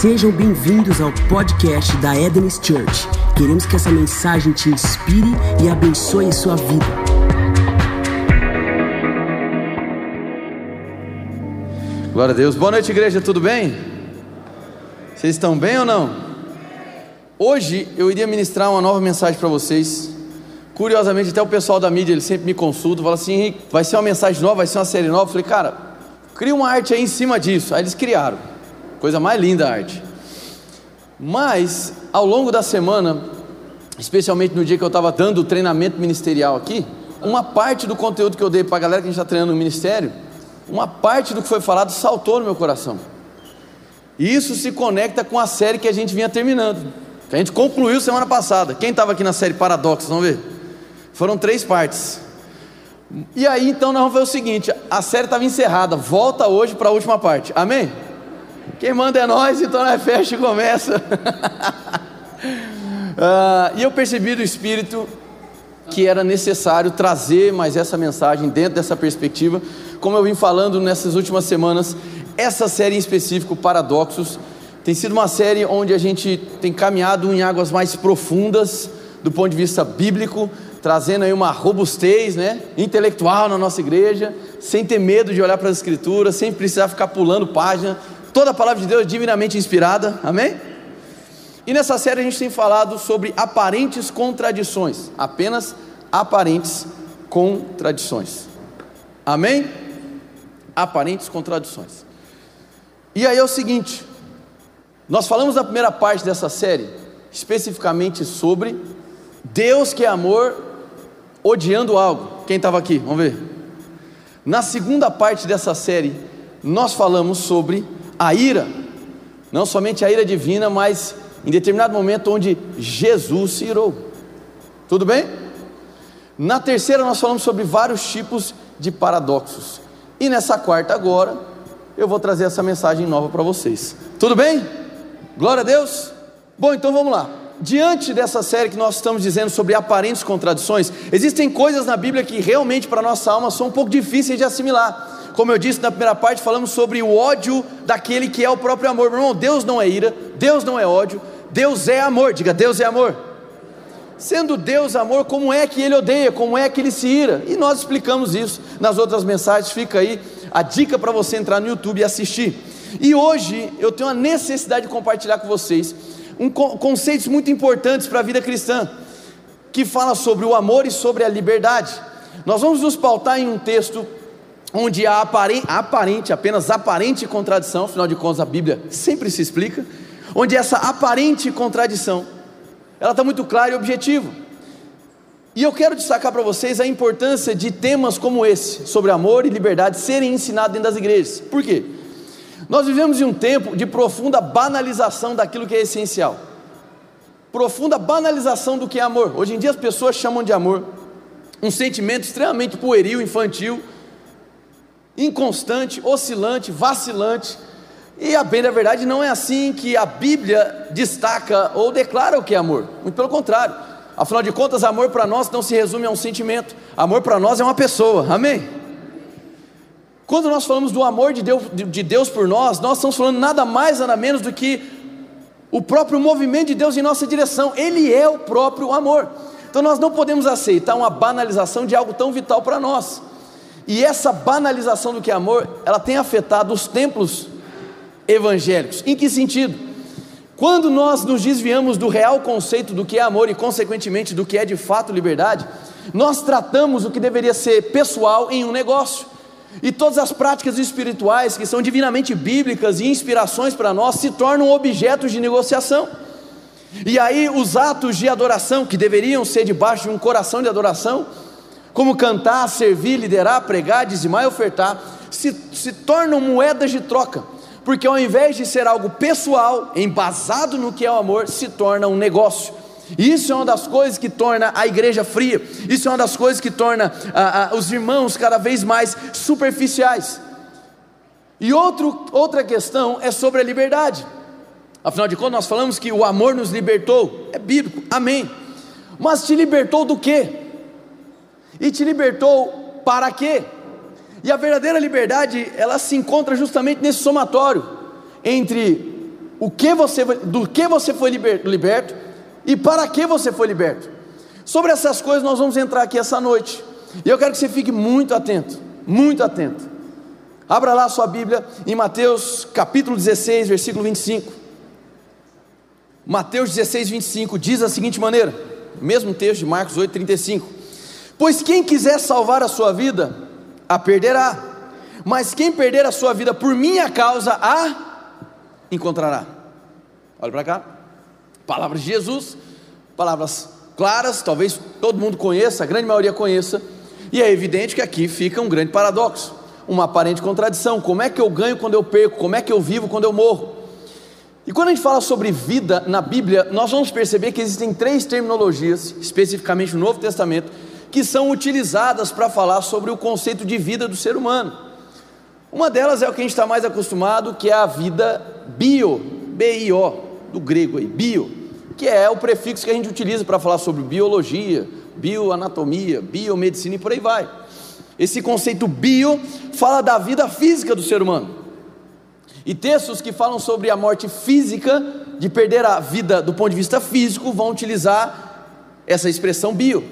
Sejam bem-vindos ao podcast da Eden's Church. Queremos que essa mensagem te inspire e abençoe sua vida. Glória a Deus. Boa noite, igreja, tudo bem? Vocês estão bem ou não? Hoje eu iria ministrar uma nova mensagem para vocês. Curiosamente, até o pessoal da mídia, ele sempre me consulta, fala assim: Henrique, vai ser uma mensagem nova, vai ser uma série nova. Eu falei, cara, cria uma arte aí em cima disso. Aí eles criaram. Coisa mais linda a arte. Mas, ao longo da semana, especialmente no dia que eu estava dando o treinamento ministerial aqui, uma parte do conteúdo que eu dei para a galera que a gente está treinando no ministério, uma parte do que foi falado saltou no meu coração. Isso se conecta com a série que a gente vinha terminando, que a gente concluiu semana passada. Quem estava aqui na série Paradoxos, vamos ver? Foram três partes. E aí então nós vamos ver o seguinte: a série estava encerrada, volta hoje para a última parte, amém? Quem manda é nós, então fecha e começa. uh, e eu percebi do Espírito que era necessário trazer mais essa mensagem dentro dessa perspectiva. Como eu vim falando nessas últimas semanas, essa série em específico, Paradoxos, tem sido uma série onde a gente tem caminhado em águas mais profundas do ponto de vista bíblico, trazendo aí uma robustez né, intelectual na nossa igreja, sem ter medo de olhar para as escrituras, sem precisar ficar pulando página, Toda a palavra de Deus é divinamente inspirada, amém? E nessa série a gente tem falado sobre aparentes contradições, apenas aparentes contradições, amém? Aparentes contradições. E aí é o seguinte, nós falamos na primeira parte dessa série, especificamente sobre Deus que é amor, odiando algo. Quem estava aqui? Vamos ver. Na segunda parte dessa série, nós falamos sobre a ira, não somente a ira divina, mas em determinado momento onde Jesus se irou. Tudo bem? Na terceira, nós falamos sobre vários tipos de paradoxos. E nessa quarta, agora, eu vou trazer essa mensagem nova para vocês. Tudo bem? Glória a Deus? Bom, então vamos lá. Diante dessa série que nós estamos dizendo sobre aparentes contradições, existem coisas na Bíblia que realmente para nossa alma são um pouco difíceis de assimilar. Como eu disse na primeira parte, falamos sobre o ódio daquele que é o próprio amor. Meu irmão, Deus não é ira, Deus não é ódio, Deus é amor. Diga, Deus é amor. Sendo Deus amor, como é que ele odeia? Como é que ele se ira? E nós explicamos isso nas outras mensagens. Fica aí a dica para você entrar no YouTube e assistir. E hoje eu tenho a necessidade de compartilhar com vocês um conceitos muito importantes para a vida cristã, que fala sobre o amor e sobre a liberdade. Nós vamos nos pautar em um texto onde há aparente, aparente, apenas aparente contradição, afinal de contas a Bíblia sempre se explica, onde essa aparente contradição, ela está muito clara e objetiva. E eu quero destacar para vocês a importância de temas como esse, sobre amor e liberdade, serem ensinados dentro das igrejas. Por quê? Nós vivemos em um tempo de profunda banalização daquilo que é essencial. Profunda banalização do que é amor. Hoje em dia as pessoas chamam de amor um sentimento extremamente pueril, infantil, inconstante, oscilante, vacilante. E a bem da verdade não é assim que a Bíblia destaca ou declara o que é amor. Muito pelo contrário. Afinal de contas, amor para nós não se resume a um sentimento. Amor para nós é uma pessoa. Amém? Quando nós falamos do amor de Deus, de Deus por nós, nós estamos falando nada mais, nada menos do que o próprio movimento de Deus em nossa direção. Ele é o próprio amor. Então nós não podemos aceitar uma banalização de algo tão vital para nós. E essa banalização do que é amor, ela tem afetado os templos evangélicos. Em que sentido? Quando nós nos desviamos do real conceito do que é amor e, consequentemente, do que é de fato liberdade, nós tratamos o que deveria ser pessoal em um negócio. E todas as práticas espirituais que são divinamente bíblicas e inspirações para nós se tornam objetos de negociação. E aí os atos de adoração, que deveriam ser debaixo de um coração de adoração, como cantar, servir, liderar, pregar, dizimar e ofertar, se, se tornam moedas de troca, porque ao invés de ser algo pessoal, embasado no que é o amor, se torna um negócio. Isso é uma das coisas que torna a igreja fria, isso é uma das coisas que torna ah, ah, os irmãos cada vez mais superficiais. E outro, outra questão é sobre a liberdade. Afinal de contas, nós falamos que o amor nos libertou, é bíblico, amém. Mas te libertou do quê? E te libertou para quê? E a verdadeira liberdade, ela se encontra justamente nesse somatório entre o que você, do que você foi liberto e para que você foi liberto. Sobre essas coisas nós vamos entrar aqui essa noite. E eu quero que você fique muito atento, muito atento. Abra lá a sua Bíblia em Mateus capítulo 16, versículo 25. Mateus 16, 25 diz da seguinte maneira: mesmo texto de Marcos 8, 35. Pois quem quiser salvar a sua vida, a perderá, mas quem perder a sua vida por minha causa, a encontrará. Olha para cá, palavras de Jesus, palavras claras, talvez todo mundo conheça, a grande maioria conheça, e é evidente que aqui fica um grande paradoxo, uma aparente contradição: como é que eu ganho quando eu perco, como é que eu vivo quando eu morro? E quando a gente fala sobre vida na Bíblia, nós vamos perceber que existem três terminologias, especificamente no Novo Testamento, que são utilizadas para falar sobre o conceito de vida do ser humano. Uma delas é o que a gente está mais acostumado, que é a vida bio, B-I-O, do grego aí, bio, que é o prefixo que a gente utiliza para falar sobre biologia, bioanatomia, biomedicina e por aí vai. Esse conceito bio fala da vida física do ser humano. E textos que falam sobre a morte física, de perder a vida do ponto de vista físico, vão utilizar essa expressão bio,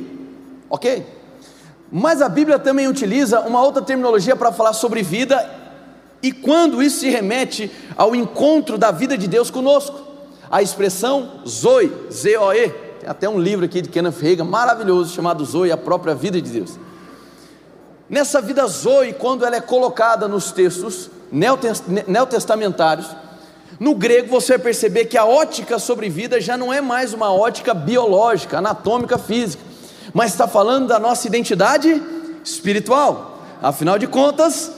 ok? Mas a Bíblia também utiliza uma outra terminologia para falar sobre vida, e quando isso se remete ao encontro da vida de Deus conosco, a expressão Zoe, Z-O-E, tem até um livro aqui de Kenneth Reagan maravilhoso chamado Zoe, a própria vida de Deus. Nessa vida Zoe, quando ela é colocada nos textos, neotestamentários, no grego você vai perceber que a ótica sobre vida já não é mais uma ótica biológica, anatômica, física, mas está falando da nossa identidade espiritual. Afinal de contas,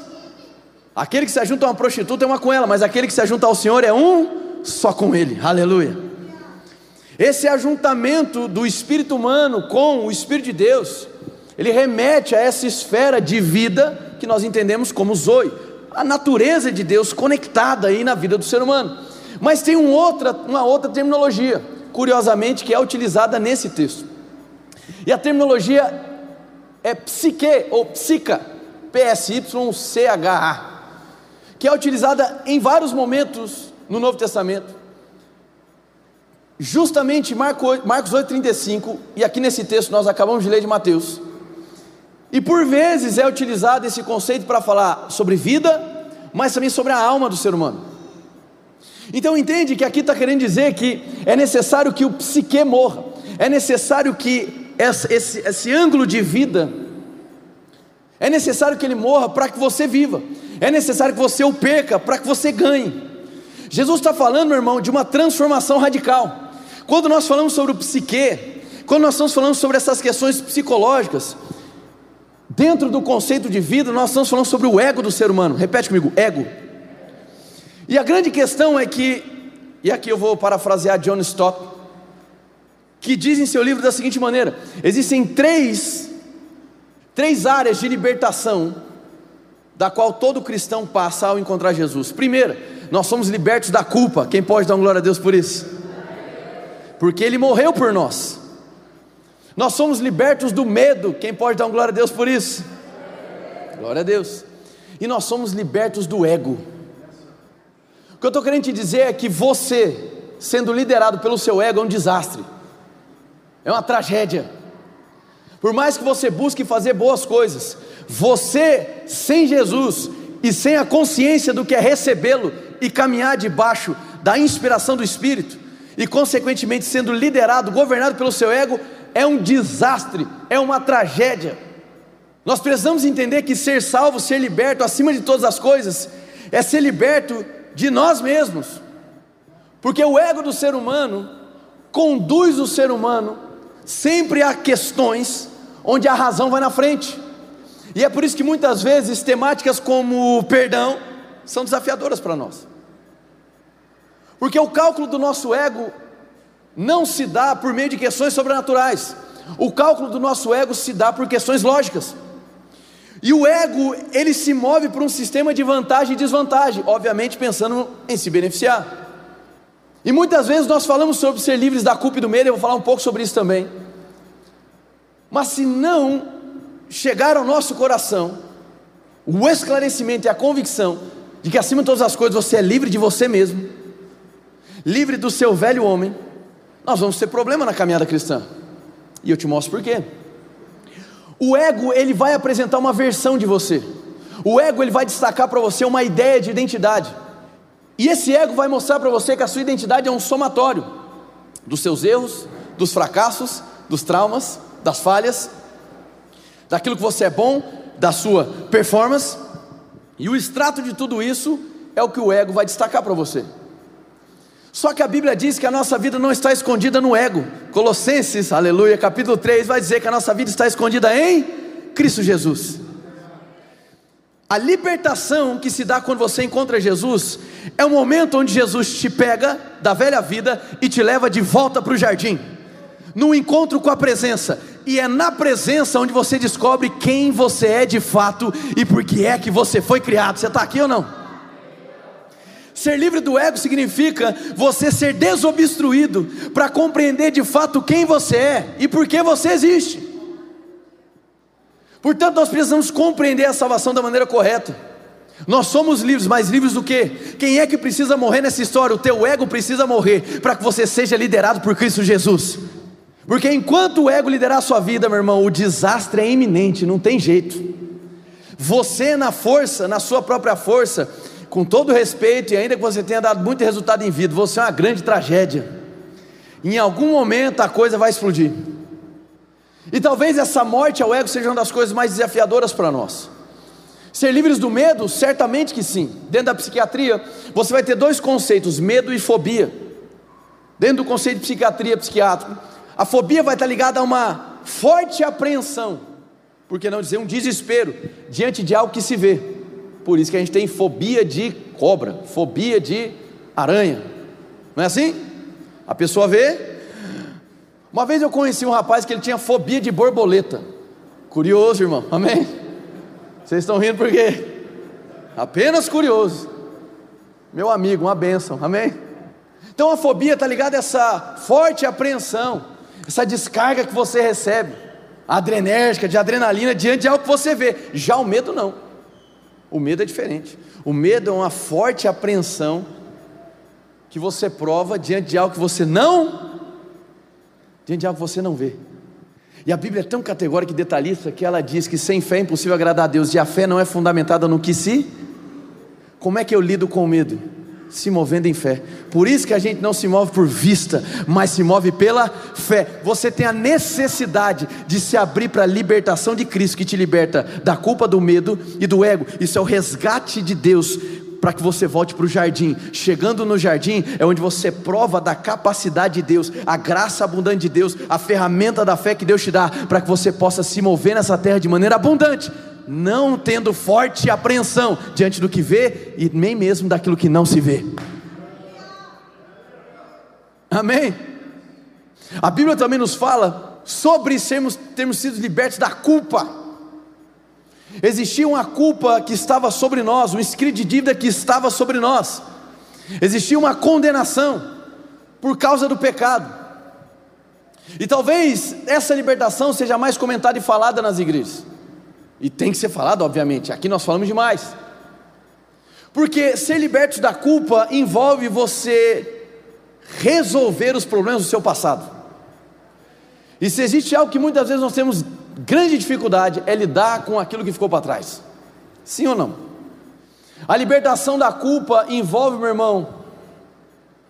aquele que se ajunta a uma prostituta é uma com ela, mas aquele que se ajunta ao Senhor é um só com Ele. Aleluia. Esse ajuntamento do espírito humano com o Espírito de Deus, ele remete a essa esfera de vida que nós entendemos como Zoe a natureza de Deus conectada aí na vida do ser humano. Mas tem um outra, uma outra terminologia, curiosamente, que é utilizada nesse texto. E a terminologia é psique ou psica, P-S-Y-C-H-A, que é utilizada em vários momentos no Novo Testamento. Justamente Marcos 8,35, e aqui nesse texto nós acabamos de ler de Mateus e por vezes é utilizado esse conceito para falar sobre vida, mas também sobre a alma do ser humano. Então entende que aqui está querendo dizer que é necessário que o psique morra, é necessário que esse, esse, esse ângulo de vida, é necessário que ele morra para que você viva, é necessário que você o perca para que você ganhe. Jesus está falando, meu irmão, de uma transformação radical. Quando nós falamos sobre o psique, quando nós estamos falando sobre essas questões psicológicas, Dentro do conceito de vida, nós estamos falando sobre o ego do ser humano. Repete comigo: ego. E a grande questão é que, e aqui eu vou parafrasear John Stott, que diz em seu livro da seguinte maneira: existem três, três áreas de libertação da qual todo cristão passa ao encontrar Jesus. Primeira, nós somos libertos da culpa. Quem pode dar glória a Deus por isso? Porque Ele morreu por nós. Nós somos libertos do medo. Quem pode dar glória a Deus por isso? Glória a Deus. E nós somos libertos do ego. O que eu estou querendo te dizer é que você, sendo liderado pelo seu ego, é um desastre, é uma tragédia. Por mais que você busque fazer boas coisas, você sem Jesus e sem a consciência do que é recebê-lo e caminhar debaixo da inspiração do Espírito, e consequentemente sendo liderado, governado pelo seu ego, é um desastre, é uma tragédia. Nós precisamos entender que ser salvo, ser liberto, acima de todas as coisas, é ser liberto de nós mesmos, porque o ego do ser humano conduz o ser humano sempre a questões onde a razão vai na frente, e é por isso que muitas vezes temáticas como perdão são desafiadoras para nós, porque o cálculo do nosso ego não se dá por meio de questões sobrenaturais. O cálculo do nosso ego se dá por questões lógicas. E o ego, ele se move por um sistema de vantagem e desvantagem, obviamente pensando em se beneficiar. E muitas vezes nós falamos sobre ser livres da culpa e do medo, eu vou falar um pouco sobre isso também. Mas se não chegar ao nosso coração o esclarecimento e a convicção de que acima de todas as coisas você é livre de você mesmo, livre do seu velho homem, nós vamos ter problema na caminhada cristã. E eu te mostro por quê. O ego, ele vai apresentar uma versão de você. O ego, ele vai destacar para você uma ideia de identidade. E esse ego vai mostrar para você que a sua identidade é um somatório dos seus erros, dos fracassos, dos traumas, das falhas, daquilo que você é bom, da sua performance. E o extrato de tudo isso é o que o ego vai destacar para você. Só que a Bíblia diz que a nossa vida não está escondida no ego. Colossenses, aleluia, capítulo 3 vai dizer que a nossa vida está escondida em Cristo Jesus. A libertação que se dá quando você encontra Jesus é o momento onde Jesus te pega da velha vida e te leva de volta para o jardim, no encontro com a presença, e é na presença onde você descobre quem você é de fato e por que é que você foi criado. Você está aqui ou não? Ser livre do ego significa você ser desobstruído para compreender de fato quem você é e por que você existe. Portanto, nós precisamos compreender a salvação da maneira correta. Nós somos livres, mas livres do que? Quem é que precisa morrer nessa história? O teu ego precisa morrer para que você seja liderado por Cristo Jesus. Porque enquanto o ego liderar a sua vida, meu irmão, o desastre é iminente, não tem jeito. Você na força, na sua própria força, com todo respeito, e ainda que você tenha dado muito resultado em vida, você é uma grande tragédia. Em algum momento a coisa vai explodir. E talvez essa morte ao ego seja uma das coisas mais desafiadoras para nós. Ser livres do medo? Certamente que sim. Dentro da psiquiatria, você vai ter dois conceitos: medo e fobia. Dentro do conceito de psiquiatria psiquiátrico, a fobia vai estar ligada a uma forte apreensão, por que não dizer um desespero, diante de algo que se vê. Por isso que a gente tem fobia de cobra, fobia de aranha. Não é assim? A pessoa vê, uma vez eu conheci um rapaz que ele tinha fobia de borboleta. Curioso, irmão. Amém? Vocês estão rindo por quê? Apenas curioso. Meu amigo, uma bênção. Amém? Então a fobia está ligada a essa forte apreensão, essa descarga que você recebe, adrenérgica, de adrenalina, diante de algo que você vê. Já o medo não. O medo é diferente. O medo é uma forte apreensão que você prova diante de algo que você não de algo você não vê. E a Bíblia é tão categórica e detalhista que ela diz que sem fé é impossível agradar a Deus, e a fé não é fundamentada no que se. Como é que eu lido com o medo? Se movendo em fé. Por isso que a gente não se move por vista, mas se move pela fé. Você tem a necessidade de se abrir para a libertação de Cristo, que te liberta da culpa do medo e do ego. Isso é o resgate de Deus para que você volte para o jardim. Chegando no jardim é onde você prova da capacidade de Deus, a graça abundante de Deus, a ferramenta da fé que Deus te dá, para que você possa se mover nessa terra de maneira abundante, não tendo forte apreensão diante do que vê e nem mesmo daquilo que não se vê. Amém? A Bíblia também nos fala sobre sermos, termos sido libertos da culpa. Existia uma culpa que estava sobre nós, um escrito de dívida que estava sobre nós. Existia uma condenação por causa do pecado. E talvez essa libertação seja mais comentada e falada nas igrejas. E tem que ser falada, obviamente. Aqui nós falamos demais. Porque ser liberto da culpa envolve você resolver os problemas do seu passado. E se existe algo que muitas vezes nós temos grande dificuldade é lidar com aquilo que ficou para trás. Sim ou não? A libertação da culpa envolve, meu irmão,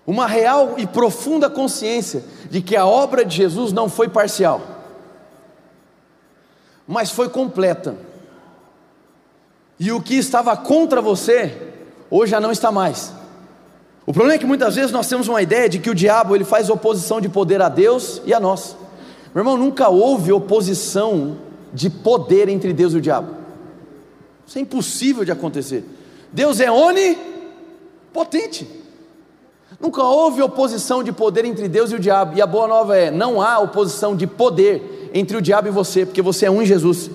uma real e profunda consciência de que a obra de Jesus não foi parcial, mas foi completa. E o que estava contra você, hoje já não está mais. O problema é que muitas vezes nós temos uma ideia de que o diabo ele faz oposição de poder a Deus e a nós. Meu irmão, nunca houve oposição de poder entre Deus e o diabo. Isso é impossível de acontecer. Deus é onipotente. Nunca houve oposição de poder entre Deus e o diabo. E a boa nova é: não há oposição de poder entre o diabo e você, porque você é um em Jesus.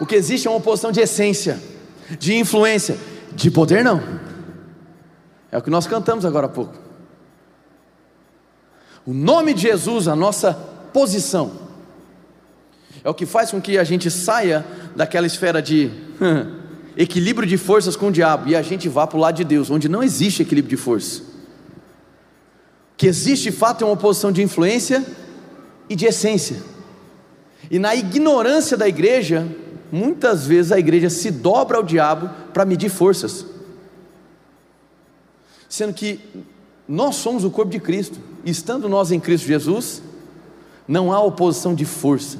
O que existe é uma oposição de essência, de influência, de poder não. É o que nós cantamos agora há pouco. O nome de Jesus, a nossa posição. É o que faz com que a gente saia daquela esfera de equilíbrio de forças com o diabo e a gente vá para o lado de Deus, onde não existe equilíbrio de força. que existe de fato uma oposição de influência e de essência. E na ignorância da igreja, muitas vezes a igreja se dobra ao diabo para medir forças, sendo que nós somos o corpo de Cristo, e estando nós em Cristo Jesus, não há oposição de força,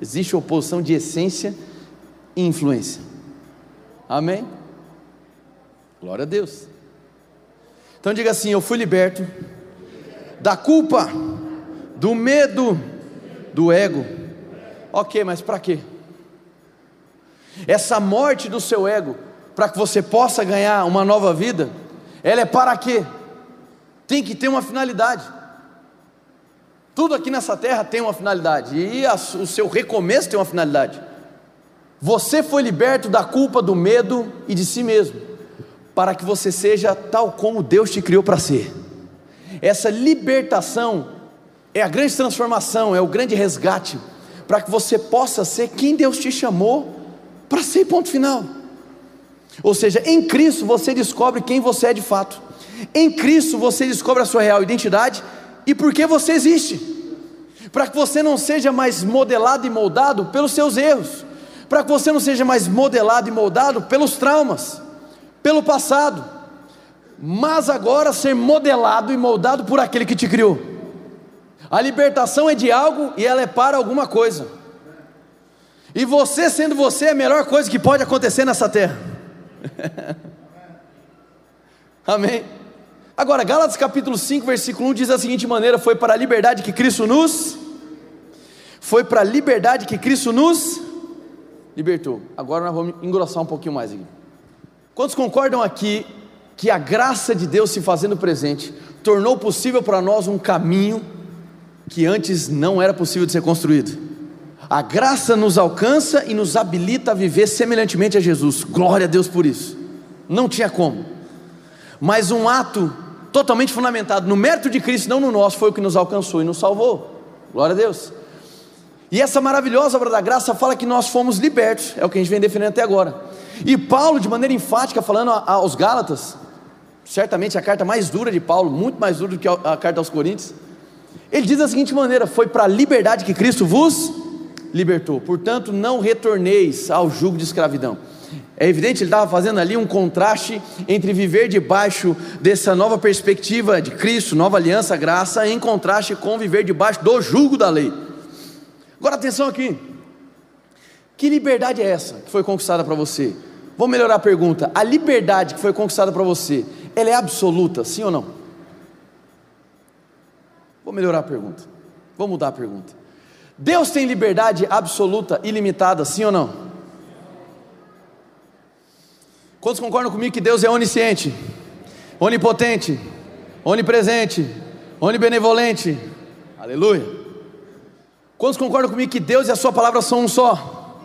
existe oposição de essência e influência. Amém? Glória a Deus. Então diga assim: Eu fui liberto da culpa, do medo, do ego. Ok, mas para quê? Essa morte do seu ego, para que você possa ganhar uma nova vida, ela é para quê? Tem que ter uma finalidade. Tudo aqui nessa terra tem uma finalidade, e a, o seu recomeço tem uma finalidade. Você foi liberto da culpa, do medo e de si mesmo, para que você seja tal como Deus te criou para ser. Essa libertação é a grande transformação, é o grande resgate, para que você possa ser quem Deus te chamou para ser, ponto final. Ou seja, em Cristo você descobre quem você é de fato, em Cristo você descobre a sua real identidade e por que você existe, para que você não seja mais modelado e moldado pelos seus erros, para que você não seja mais modelado e moldado pelos traumas, pelo passado, mas agora ser modelado e moldado por aquele que te criou. A libertação é de algo e ela é para alguma coisa. E você sendo você é a melhor coisa que pode acontecer nessa terra. Amém. Agora, Gálatas capítulo 5, versículo 1 diz da seguinte maneira: Foi para a liberdade que Cristo nos foi para a liberdade que Cristo nos libertou. Agora nós vamos engrossar um pouquinho mais aqui. Quantos concordam aqui que a graça de Deus se fazendo presente tornou possível para nós um caminho que antes não era possível de ser construído? A graça nos alcança e nos habilita a viver semelhantemente a Jesus. Glória a Deus por isso. Não tinha como. Mas um ato totalmente fundamentado no mérito de Cristo, não no nosso, foi o que nos alcançou e nos salvou. Glória a Deus. E essa maravilhosa obra da graça fala que nós fomos libertos, é o que a gente vem defendendo até agora. E Paulo, de maneira enfática, falando aos Gálatas, certamente a carta mais dura de Paulo, muito mais dura do que a carta aos Coríntios, ele diz da seguinte maneira: Foi para a liberdade que Cristo vos libertou, portanto, não retorneis ao jugo de escravidão. É evidente, ele estava fazendo ali um contraste entre viver debaixo dessa nova perspectiva de Cristo, nova aliança, graça, em contraste com viver debaixo do jugo da lei. Agora atenção aqui. Que liberdade é essa que foi conquistada para você? Vou melhorar a pergunta. A liberdade que foi conquistada para você, ela é absoluta, sim ou não? Vou melhorar a pergunta. Vou mudar a pergunta. Deus tem liberdade absoluta, ilimitada, sim ou não? Quantos concordam comigo que Deus é onisciente, onipotente, onipresente, onibenevolente? Aleluia. Quantos concordam comigo que Deus e a Sua palavra são um só?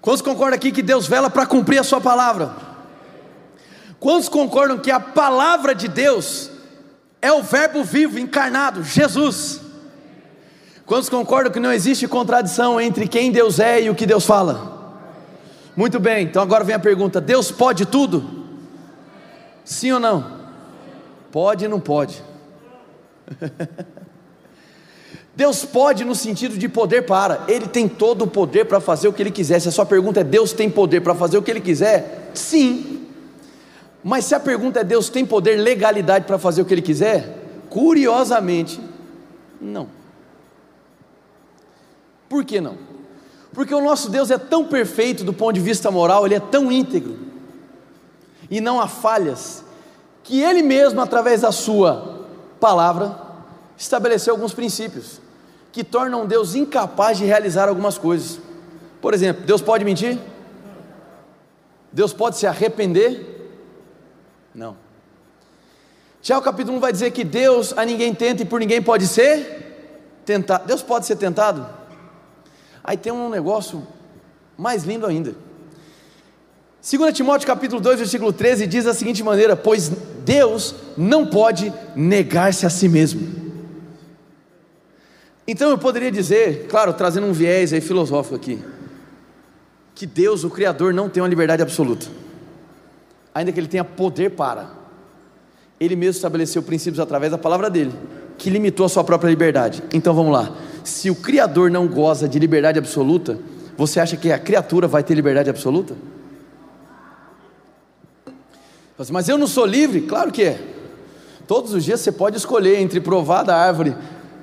Quantos concordam aqui que Deus vela para cumprir a Sua palavra? Quantos concordam que a palavra de Deus é o Verbo vivo encarnado, Jesus? Quantos concordam que não existe contradição entre quem Deus é e o que Deus fala? Muito bem, então agora vem a pergunta: Deus pode tudo? Sim ou não? Pode e não pode. Deus pode no sentido de poder para, Ele tem todo o poder para fazer o que Ele quiser. Se a sua pergunta é Deus tem poder para fazer o que Ele quiser, sim. Mas se a pergunta é Deus tem poder, legalidade para fazer o que Ele quiser, curiosamente, não. Por que não? Porque o nosso Deus é tão perfeito do ponto de vista moral, Ele é tão íntegro, e não há falhas, que Ele mesmo, através da Sua palavra, estabeleceu alguns princípios que tornam Deus incapaz de realizar algumas coisas. Por exemplo, Deus pode mentir? Deus pode se arrepender? Não. Tiago capítulo 1 vai dizer que Deus a ninguém tenta e por ninguém pode ser tentado. Deus pode ser tentado? Aí tem um negócio mais lindo ainda. 2 Timóteo capítulo 2, versículo 13 diz da seguinte maneira: Pois Deus não pode negar-se a si mesmo. Então eu poderia dizer, claro, trazendo um viés aí filosófico aqui, que Deus, o Criador, não tem uma liberdade absoluta, ainda que Ele tenha poder para. Ele mesmo estabeleceu princípios através da palavra dele, que limitou a sua própria liberdade. Então vamos lá. Se o Criador não goza de liberdade absoluta, você acha que a criatura vai ter liberdade absoluta? Mas eu não sou livre? Claro que é. Todos os dias você pode escolher entre provar da árvore,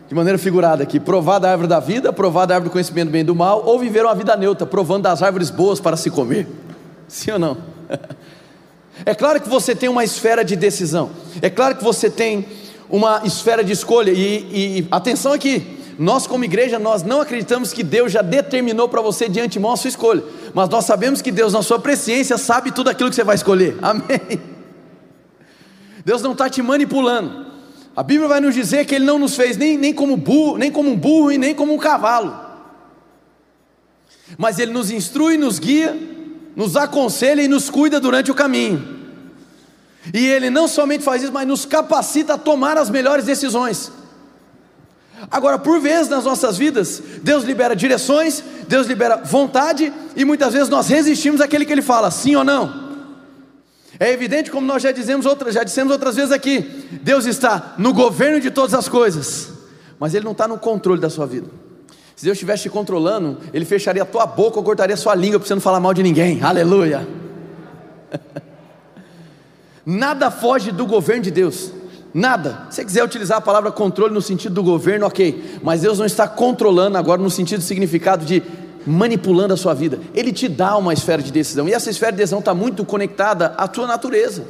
de maneira figurada aqui, provar da árvore da vida, provar da árvore do conhecimento do bem e do mal, ou viver uma vida neutra, provando das árvores boas para se comer. Sim ou não? É claro que você tem uma esfera de decisão, é claro que você tem uma esfera de escolha, e, e atenção aqui, nós como igreja, nós não acreditamos que Deus já determinou para você de antemão a sua escolha, mas nós sabemos que Deus, na sua presciência, sabe tudo aquilo que você vai escolher, amém? Deus não está te manipulando, a Bíblia vai nos dizer que Ele não nos fez nem, nem, como burro, nem como um burro e nem como um cavalo, mas Ele nos instrui, nos guia, nos aconselha e nos cuida durante o caminho. E Ele não somente faz isso, mas nos capacita a tomar as melhores decisões. Agora, por vezes nas nossas vidas, Deus libera direções, Deus libera vontade, e muitas vezes nós resistimos àquele que Ele fala, sim ou não. É evidente, como nós já dizemos outras, já dissemos outras vezes aqui, Deus está no governo de todas as coisas, mas Ele não está no controle da sua vida. Se Deus estivesse te controlando, Ele fecharia a tua boca ou cortaria a sua língua para você não falar mal de ninguém. Aleluia. Nada foge do governo de Deus. Nada. Se você quiser utilizar a palavra controle no sentido do governo, ok. Mas Deus não está controlando agora no sentido significado de manipulando a sua vida. Ele te dá uma esfera de decisão. E essa esfera de decisão está muito conectada à tua natureza.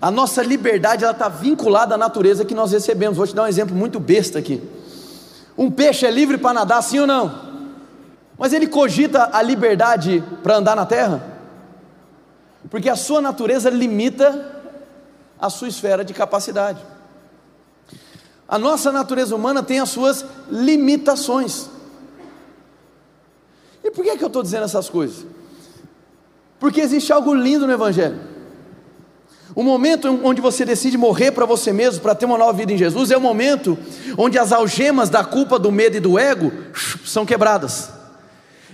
A nossa liberdade está vinculada à natureza que nós recebemos. Vou te dar um exemplo muito besta aqui. Um peixe é livre para nadar, sim ou não? Mas ele cogita a liberdade para andar na terra? Porque a sua natureza limita a sua esfera de capacidade. A nossa natureza humana tem as suas limitações. E por que, é que eu estou dizendo essas coisas? Porque existe algo lindo no Evangelho. O momento onde você decide morrer para você mesmo, para ter uma nova vida em Jesus, é o momento onde as algemas da culpa, do medo e do ego são quebradas.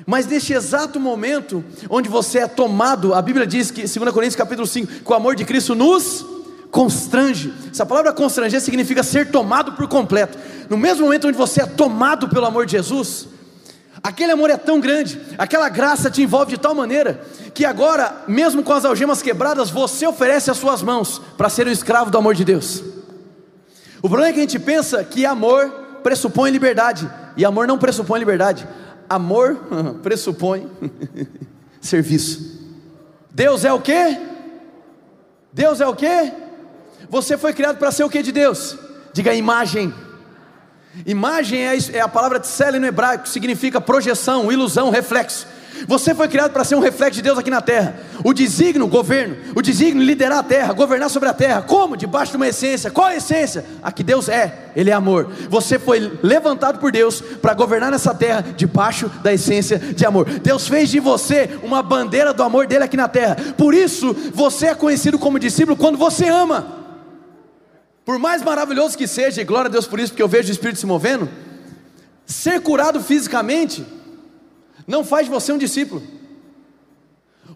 Mas neste exato momento onde você é tomado, a Bíblia diz que, 2 Coríntios capítulo 5, que o amor de Cristo nos constrange. Essa palavra constranger significa ser tomado por completo. No mesmo momento onde você é tomado pelo amor de Jesus, Aquele amor é tão grande, aquela graça te envolve de tal maneira, que agora, mesmo com as algemas quebradas, você oferece as suas mãos para ser um escravo do amor de Deus. O problema é que a gente pensa que amor pressupõe liberdade, e amor não pressupõe liberdade, amor pressupõe serviço. Deus é o que? Deus é o que? Você foi criado para ser o que de Deus? Diga imagem. Imagem é, é a palavra tsele no hebraico, significa projeção, ilusão, reflexo. Você foi criado para ser um reflexo de Deus aqui na terra. O designo, governo. O designo, liderar a terra, governar sobre a terra. Como? Debaixo de uma essência. Qual a essência? A que Deus é. Ele é amor. Você foi levantado por Deus para governar nessa terra debaixo da essência de amor. Deus fez de você uma bandeira do amor dele aqui na terra. Por isso, você é conhecido como discípulo quando você ama. Por mais maravilhoso que seja, e glória a Deus por isso, porque eu vejo o Espírito se movendo, ser curado fisicamente não faz de você um discípulo.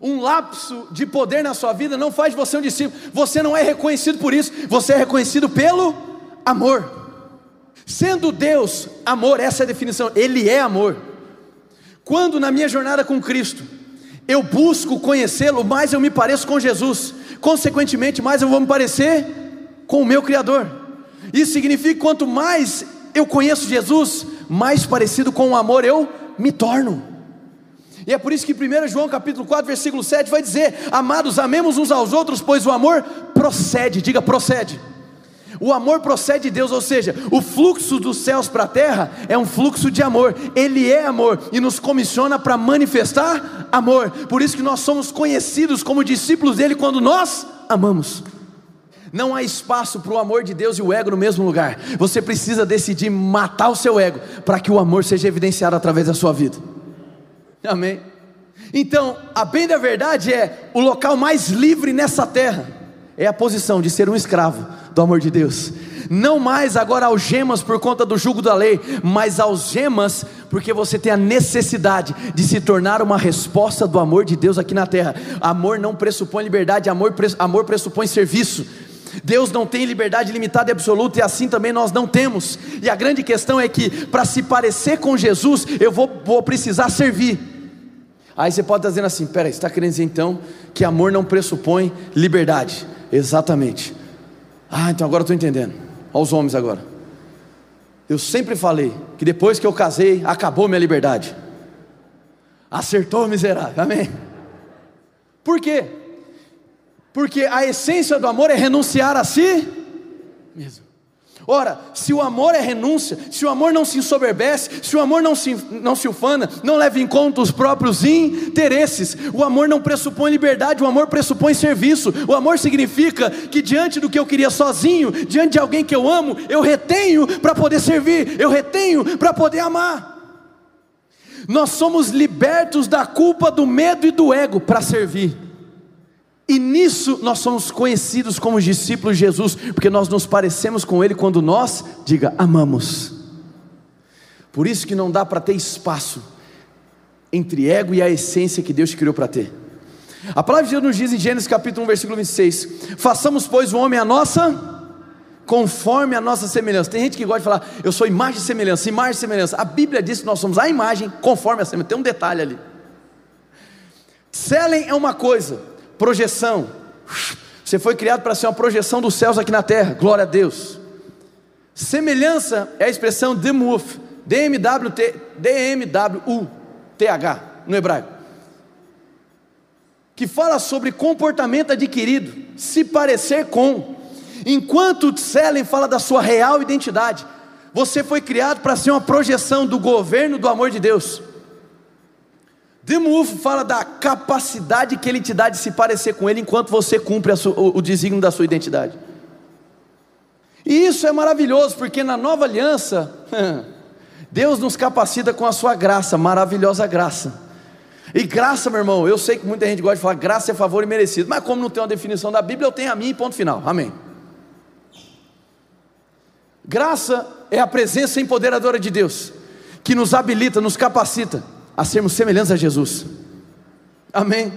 Um lapso de poder na sua vida não faz de você um discípulo. Você não é reconhecido por isso, você é reconhecido pelo amor. Sendo Deus amor, essa é a definição, Ele é amor. Quando na minha jornada com Cristo, eu busco conhecê-lo, mais eu me pareço com Jesus, consequentemente, mais eu vou me parecer com o meu Criador. Isso significa que quanto mais eu conheço Jesus, mais parecido com o amor eu me torno. E é por isso que 1 João capítulo 4, versículo 7 vai dizer: Amados, amemos uns aos outros, pois o amor procede, diga procede. O amor procede de Deus, ou seja, o fluxo dos céus para a terra é um fluxo de amor. Ele é amor e nos comissiona para manifestar amor. Por isso que nós somos conhecidos como discípulos dele quando nós amamos. Não há espaço para o amor de Deus e o ego no mesmo lugar. Você precisa decidir matar o seu ego para que o amor seja evidenciado através da sua vida. Amém. Então, a bem da verdade é o local mais livre nessa terra é a posição de ser um escravo do amor de Deus. Não mais agora algemas por conta do jugo da lei, mas algemas porque você tem a necessidade de se tornar uma resposta do amor de Deus aqui na terra. Amor não pressupõe liberdade, amor, amor pressupõe serviço. Deus não tem liberdade limitada e absoluta e assim também nós não temos. E a grande questão é que para se parecer com Jesus, eu vou, vou precisar servir. Aí você pode estar dizendo assim: peraí, você está querendo dizer então que amor não pressupõe liberdade? Exatamente. Ah, então agora estou entendendo. Aos homens agora. Eu sempre falei que depois que eu casei, acabou minha liberdade. Acertou, miserável. Amém. Por quê? Porque a essência do amor é renunciar a si mesmo. Ora, se o amor é renúncia, se o amor não se ensoberbece, se o amor não se, não se ufana, não leva em conta os próprios interesses, o amor não pressupõe liberdade, o amor pressupõe serviço. O amor significa que diante do que eu queria sozinho, diante de alguém que eu amo, eu retenho para poder servir, eu retenho para poder amar. Nós somos libertos da culpa, do medo e do ego para servir. E nisso nós somos conhecidos como discípulos de Jesus, porque nós nos parecemos com Ele quando nós, diga, amamos. Por isso que não dá para ter espaço entre ego e a essência que Deus criou para ter. A palavra de Deus nos diz em Gênesis capítulo 1, versículo 26: Façamos, pois, o homem a nossa, conforme a nossa semelhança. Tem gente que gosta de falar, eu sou imagem e semelhança, imagem e semelhança. A Bíblia diz que nós somos a imagem conforme a semelhança. Tem um detalhe ali. Selen é uma coisa, projeção. Você foi criado para ser uma projeção dos céus aqui na terra, glória a Deus. Semelhança é a expressão demuf, D-M-W-T, D-M-W-U-T-H, no hebraico, que fala sobre comportamento adquirido, se parecer com, enquanto Tselen fala da sua real identidade. Você foi criado para ser uma projeção do governo do amor de Deus. Demufo fala da capacidade que ele te dá de se parecer com ele enquanto você cumpre sua, o, o desígnio da sua identidade. E isso é maravilhoso, porque na nova aliança, Deus nos capacita com a sua graça, maravilhosa graça. E graça, meu irmão, eu sei que muita gente gosta de falar graça é favor e merecido, mas como não tem uma definição da Bíblia, eu tenho a minha ponto final. Amém. Graça é a presença empoderadora de Deus, que nos habilita, nos capacita a sermos semelhantes a Jesus. Amém?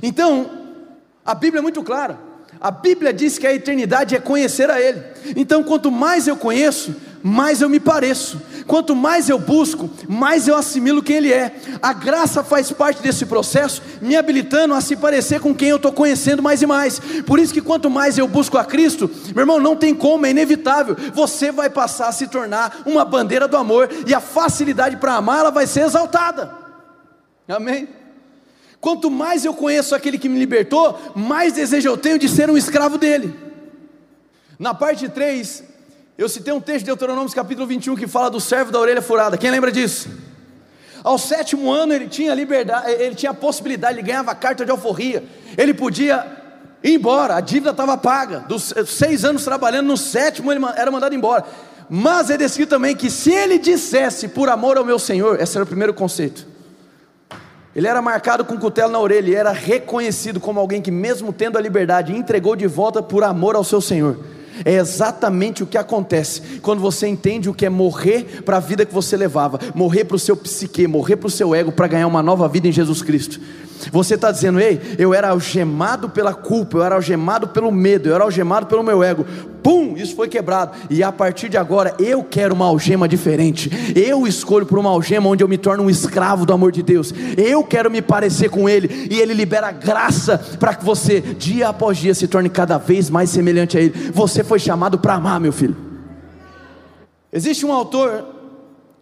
Então, a Bíblia é muito clara. A Bíblia diz que a eternidade é conhecer a Ele. Então, quanto mais eu conheço, mais eu me pareço. Quanto mais eu busco, mais eu assimilo quem Ele é. A graça faz parte desse processo, me habilitando a se parecer com quem eu estou conhecendo mais e mais. Por isso que quanto mais eu busco a Cristo, meu irmão, não tem como, é inevitável. Você vai passar a se tornar uma bandeira do amor e a facilidade para amar ela vai ser exaltada. Amém? Quanto mais eu conheço aquele que me libertou, mais desejo eu tenho de ser um escravo dele. Na parte 3, eu citei um texto de Deuteronômio capítulo 21 que fala do servo da orelha furada. Quem lembra disso? Ao sétimo ano ele tinha liberdade, ele tinha a possibilidade, ele ganhava carta de alforria, ele podia ir embora, a dívida estava paga. Dos seis anos trabalhando, no sétimo ele era mandado embora. Mas é descrito também que se ele dissesse por amor ao meu Senhor, esse era o primeiro conceito. Ele era marcado com cutelo na orelha e era reconhecido como alguém que, mesmo tendo a liberdade, entregou de volta por amor ao seu Senhor. É exatamente o que acontece quando você entende o que é morrer para a vida que você levava, morrer para o seu psique, morrer para o seu ego para ganhar uma nova vida em Jesus Cristo. Você está dizendo, ei, eu era algemado pela culpa, eu era algemado pelo medo, eu era algemado pelo meu ego. Pum, isso foi quebrado. E a partir de agora eu quero uma algema diferente. Eu escolho por uma algema onde eu me torno um escravo do amor de Deus. Eu quero me parecer com Ele. E Ele libera graça para que você, dia após dia, se torne cada vez mais semelhante a Ele. Você foi chamado para amar, meu filho. Existe um autor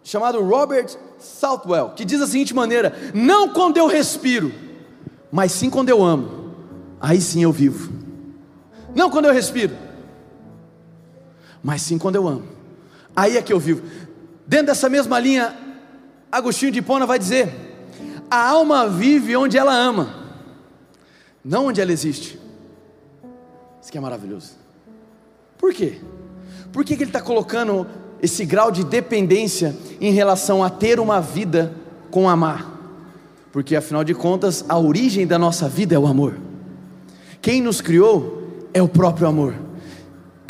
chamado Robert Southwell que diz da seguinte maneira: Não quando eu respiro mas sim quando eu amo, aí sim eu vivo. Não quando eu respiro, mas sim quando eu amo, aí é que eu vivo. Dentro dessa mesma linha, Agostinho de Hipona vai dizer: a alma vive onde ela ama, não onde ela existe. Isso que é maravilhoso. Por quê? Por que, que ele está colocando esse grau de dependência em relação a ter uma vida com amar? porque afinal de contas, a origem da nossa vida é o amor. Quem nos criou é o próprio amor.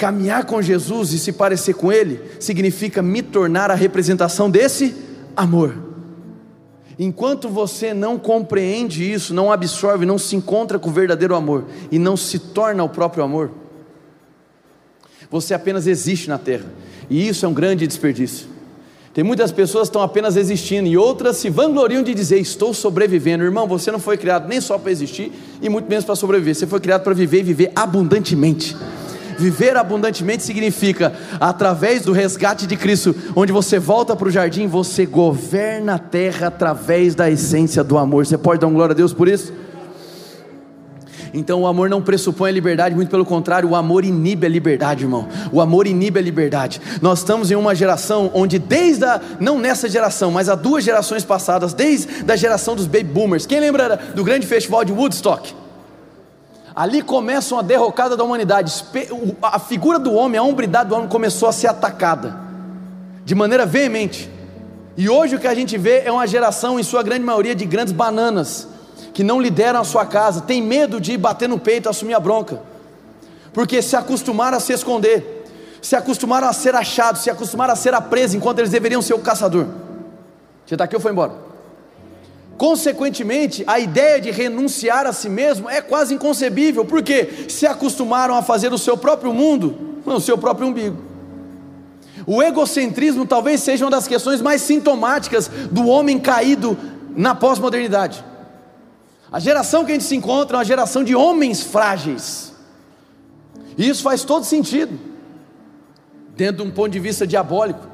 Caminhar com Jesus e se parecer com Ele significa me tornar a representação desse amor. Enquanto você não compreende isso, não absorve, não se encontra com o verdadeiro amor e não se torna o próprio amor, Você apenas existe na terra, e isso é um grande desperdício. Tem muitas pessoas que estão apenas existindo e outras se vangloriam de dizer: Estou sobrevivendo. Irmão, você não foi criado nem só para existir e muito menos para sobreviver. Você foi criado para viver e viver abundantemente. Viver abundantemente significa, através do resgate de Cristo, onde você volta para o jardim, você governa a terra através da essência do amor. Você pode dar um glória a Deus por isso? Então o amor não pressupõe a liberdade, muito pelo contrário, o amor inibe a liberdade, irmão. O amor inibe a liberdade. Nós estamos em uma geração onde, desde a, não nessa geração, mas há duas gerações passadas, desde a geração dos baby boomers. Quem lembra do grande festival de Woodstock? Ali começa uma derrocada da humanidade. A figura do homem, a hombridade do homem começou a ser atacada de maneira veemente. E hoje o que a gente vê é uma geração, em sua grande maioria, de grandes bananas, que não lideram a sua casa, tem medo de bater no peito, assumir a bronca, porque se acostumaram a se esconder, se acostumaram a ser achados, se acostumaram a ser presos, enquanto eles deveriam ser o caçador. Você está aqui ou foi embora? Consequentemente, a ideia de renunciar a si mesmo é quase inconcebível, porque se acostumaram a fazer o seu próprio mundo no seu próprio umbigo. O egocentrismo talvez seja uma das questões mais sintomáticas do homem caído na pós-modernidade. A geração que a gente se encontra é uma geração de homens frágeis. E isso faz todo sentido, dentro de um ponto de vista diabólico.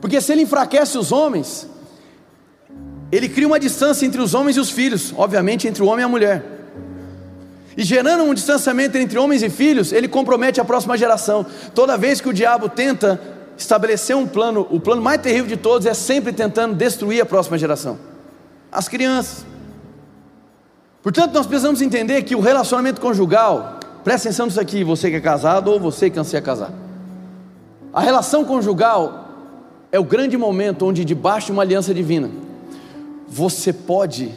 Porque se ele enfraquece os homens, ele cria uma distância entre os homens e os filhos, obviamente entre o homem e a mulher. E gerando um distanciamento entre homens e filhos, ele compromete a próxima geração. Toda vez que o diabo tenta estabelecer um plano, o plano mais terrível de todos é sempre tentando destruir a próxima geração. As crianças. Portanto, nós precisamos entender que o relacionamento conjugal, presta atenção nisso aqui, você que é casado ou você que anseia casar. A relação conjugal é o grande momento onde, debaixo de uma aliança divina, você pode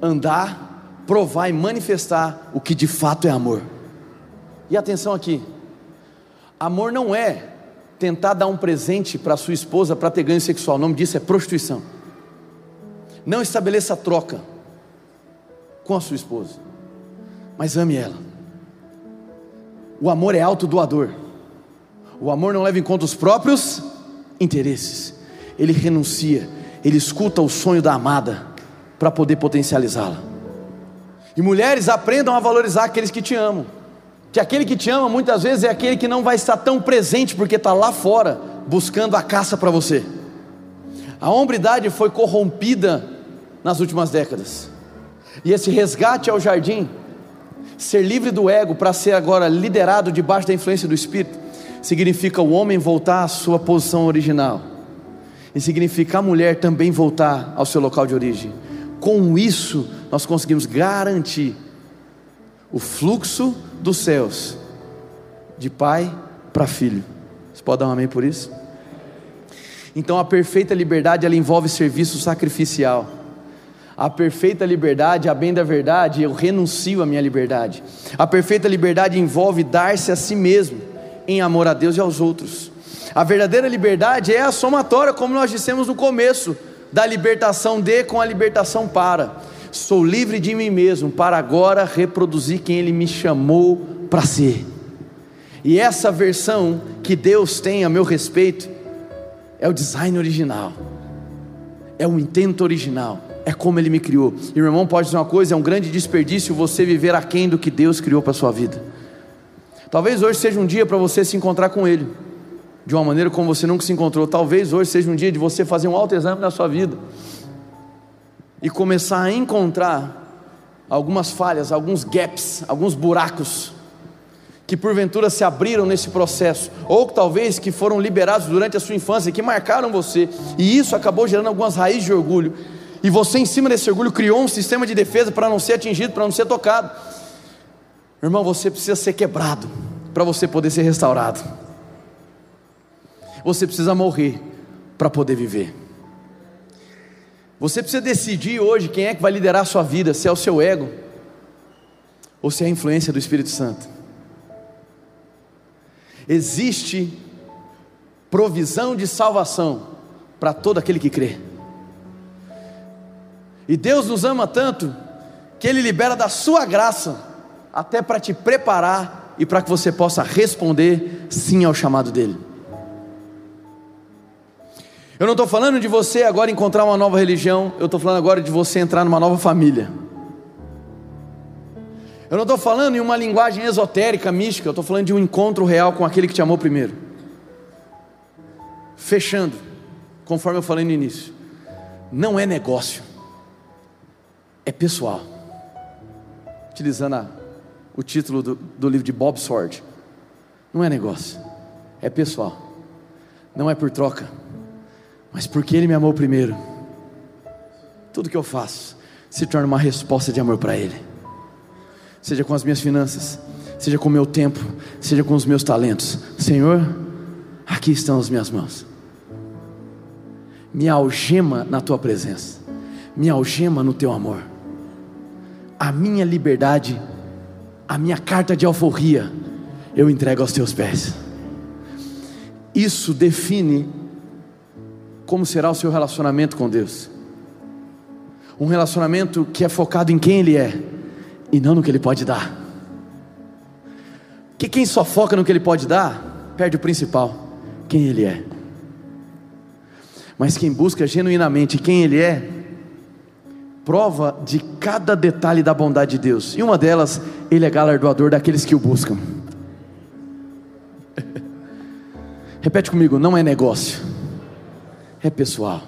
andar, provar e manifestar o que de fato é amor. E atenção aqui: amor não é tentar dar um presente para sua esposa para ter ganho sexual, o nome disso é prostituição. Não estabeleça troca com a sua esposa, mas ame ela. O amor é autodoador. O amor não leva em conta os próprios interesses. Ele renuncia, ele escuta o sonho da amada para poder potencializá-la. E mulheres aprendam a valorizar aqueles que te amam. Que aquele que te ama muitas vezes é aquele que não vai estar tão presente porque está lá fora buscando a caça para você. A hombridade foi corrompida nas últimas décadas. E esse resgate ao jardim, ser livre do ego para ser agora liderado debaixo da influência do Espírito, significa o homem voltar à sua posição original, e significa a mulher também voltar ao seu local de origem. Com isso, nós conseguimos garantir o fluxo dos céus, de pai para filho. Você pode dar um amém por isso? Então a perfeita liberdade ela envolve serviço sacrificial a perfeita liberdade, a bem da verdade, eu renuncio à minha liberdade. A perfeita liberdade envolve dar-se a si mesmo, em amor a Deus e aos outros. A verdadeira liberdade é a somatória, como nós dissemos no começo, da libertação de com a libertação para. Sou livre de mim mesmo, para agora reproduzir quem Ele me chamou para ser. E essa versão que Deus tem a meu respeito é o design original, é o intento original é como Ele me criou. E o irmão pode dizer uma coisa: é um grande desperdício você viver aquém do que Deus criou para sua vida. Talvez hoje seja um dia para você se encontrar com Ele, de uma maneira como você nunca se encontrou. Talvez hoje seja um dia de você fazer um autoexame na sua vida e começar a encontrar algumas falhas, alguns gaps, alguns buracos que porventura se abriram nesse processo, ou talvez que foram liberados durante a sua infância, que marcaram você, e isso acabou gerando algumas raízes de orgulho e você, em cima desse orgulho, criou um sistema de defesa para não ser atingido, para não ser tocado. Irmão, você precisa ser quebrado para você poder ser restaurado. Você precisa morrer para poder viver. Você precisa decidir hoje quem é que vai liderar a sua vida, se é o seu ego ou se é a influência do Espírito Santo. Existe provisão de salvação para todo aquele que crê. E Deus nos ama tanto que Ele libera da Sua graça até para te preparar e para que você possa responder sim ao chamado dele. Eu não estou falando de você agora encontrar uma nova religião, eu estou falando agora de você entrar numa nova família. Eu não estou falando em uma linguagem esotérica, mística, eu estou falando de um encontro real com aquele que te amou primeiro. Fechando, conforme eu falei no início, não é negócio, é pessoal. Utilizando a, o título do, do livro de Bob Sword, não é negócio, é pessoal, não é por troca mas porque Ele me amou primeiro, tudo que eu faço se torna uma resposta de amor para Ele, seja com as minhas finanças, seja com o meu tempo, seja com os meus talentos. Senhor, aqui estão as minhas mãos, me algema na tua presença, me algema no teu amor, a minha liberdade, a minha carta de alforria, eu entrego aos teus pés. Isso define como será o seu relacionamento com Deus. Um relacionamento que é focado em quem Ele é e não no que Ele pode dar. Que quem só foca no que Ele pode dar, perde o principal, quem Ele é. Mas quem busca genuinamente quem Ele é, prova de cada detalhe da bondade de Deus. E uma delas, Ele é galardoador daqueles que o buscam. Repete comigo: não é negócio é pessoal.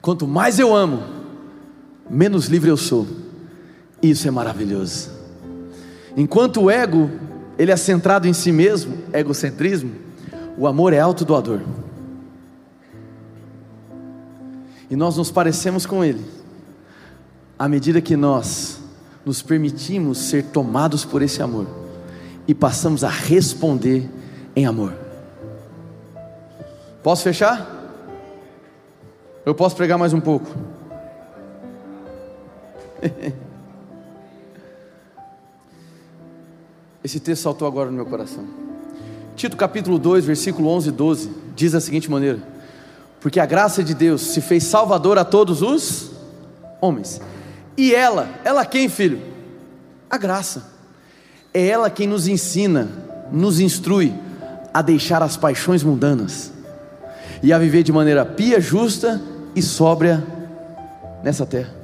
Quanto mais eu amo, menos livre eu sou. Isso é maravilhoso. Enquanto o ego, ele é centrado em si mesmo, egocentrismo, o amor é autodoador. E nós nos parecemos com ele. À medida que nós nos permitimos ser tomados por esse amor e passamos a responder em amor. Posso fechar? Eu posso pregar mais um pouco. Esse texto saltou agora no meu coração. Tito capítulo 2, versículo 11 e 12, diz da seguinte maneira: Porque a graça de Deus se fez salvador a todos os homens. E ela, ela quem, filho? A graça. É ela quem nos ensina, nos instrui a deixar as paixões mundanas e a viver de maneira pia, justa e sóbria nessa terra.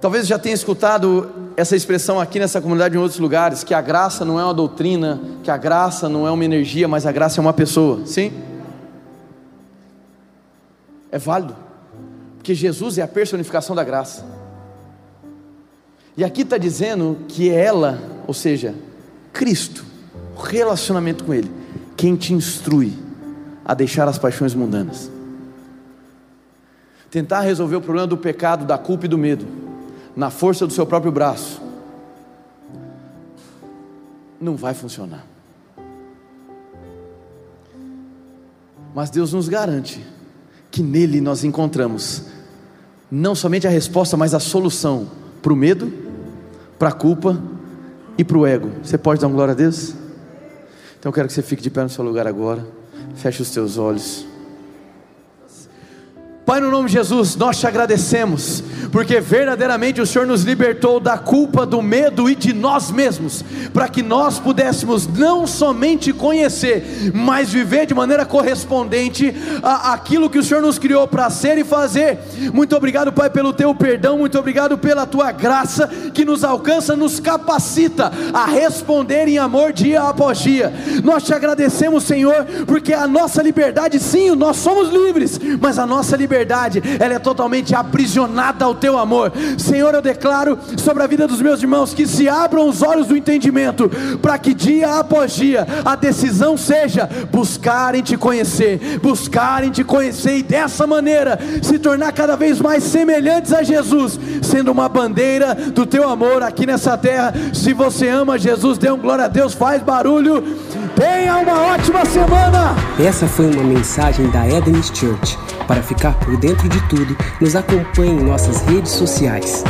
Talvez já tenha escutado essa expressão aqui nessa comunidade em outros lugares, que a graça não é uma doutrina, que a graça não é uma energia, mas a graça é uma pessoa. Sim? É válido. Porque Jesus é a personificação da graça. E aqui está dizendo que é ela, ou seja, Cristo, o relacionamento com Ele, quem te instrui a deixar as paixões mundanas. Tentar resolver o problema do pecado, da culpa e do medo, na força do seu próprio braço, não vai funcionar. Mas Deus nos garante que nele nós encontramos não somente a resposta, mas a solução para o medo, para a culpa e para o ego. Você pode dar uma glória a Deus? Então eu quero que você fique de pé no seu lugar agora. Feche os teus olhos. Pai, no nome de Jesus, nós te agradecemos, porque verdadeiramente o Senhor nos libertou da culpa, do medo e de nós mesmos, para que nós pudéssemos não somente conhecer, mas viver de maneira correspondente àquilo que o Senhor nos criou para ser e fazer. Muito obrigado, Pai, pelo teu perdão, muito obrigado pela tua graça que nos alcança, nos capacita a responder em amor dia após dia. Nós te agradecemos, Senhor, porque a nossa liberdade, sim, nós somos livres, mas a nossa liberdade liberdade, ela é totalmente aprisionada ao teu amor. Senhor, eu declaro sobre a vida dos meus irmãos que se abram os olhos do entendimento, para que dia após dia a decisão seja buscarem te conhecer, buscarem te conhecer e dessa maneira se tornar cada vez mais semelhantes a Jesus, sendo uma bandeira do teu amor aqui nessa terra. Se você ama Jesus, dê um glória a Deus, faz barulho. Tenha uma ótima semana. Essa foi uma mensagem da Eden's Church. Para ficar por dentro de tudo, nos acompanhe em nossas redes sociais.